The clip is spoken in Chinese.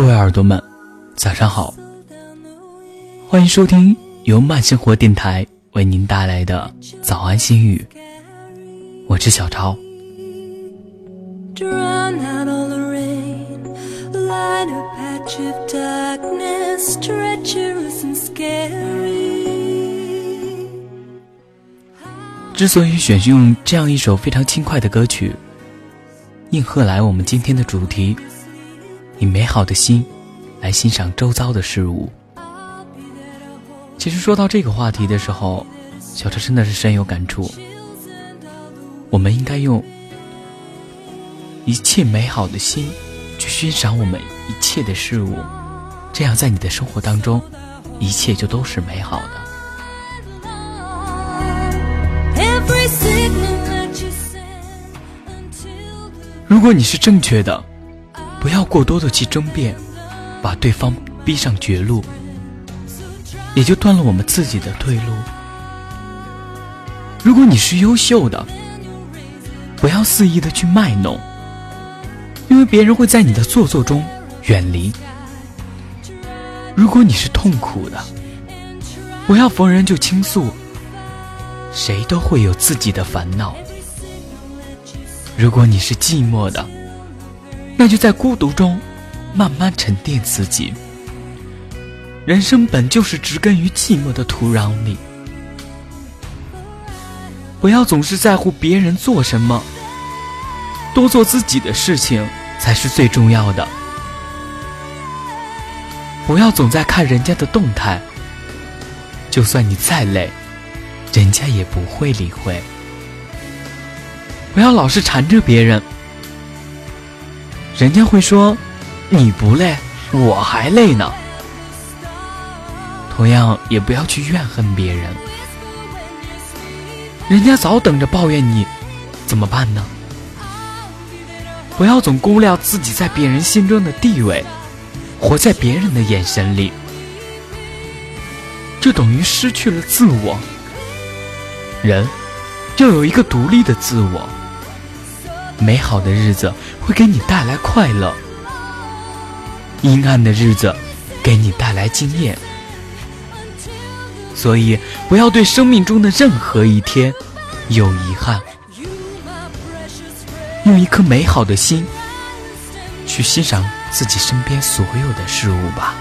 各位耳朵们，早上好！欢迎收听由慢生活电台为您带来的早安心语，我是小超。之所以选用这样一首非常轻快的歌曲，应和来我们今天的主题：以美好的心来欣赏周遭的事物。其实说到这个话题的时候，小车真的是深有感触。我们应该用一切美好的心去欣赏我们一切的事物，这样在你的生活当中，一切就都是美好的。如果你是正确的，不要过多的去争辩，把对方逼上绝路，也就断了我们自己的退路。如果你是优秀的，不要肆意的去卖弄，因为别人会在你的做作中远离。如果你是痛苦的，不要逢人就倾诉。谁都会有自己的烦恼。如果你是寂寞的，那就在孤独中慢慢沉淀自己。人生本就是植根于寂寞的土壤里。不要总是在乎别人做什么，多做自己的事情才是最重要的。不要总在看人家的动态，就算你再累。人家也不会理会。不要老是缠着别人，人家会说你不累，我还累呢。同样，也不要去怨恨别人，人家早等着抱怨你，怎么办呢？不要总估量自己在别人心中的地位，活在别人的眼神里，就等于失去了自我。人要有一个独立的自我，美好的日子会给你带来快乐，阴暗的日子给你带来经验。所以，不要对生命中的任何一天有遗憾，用一颗美好的心去欣赏自己身边所有的事物吧。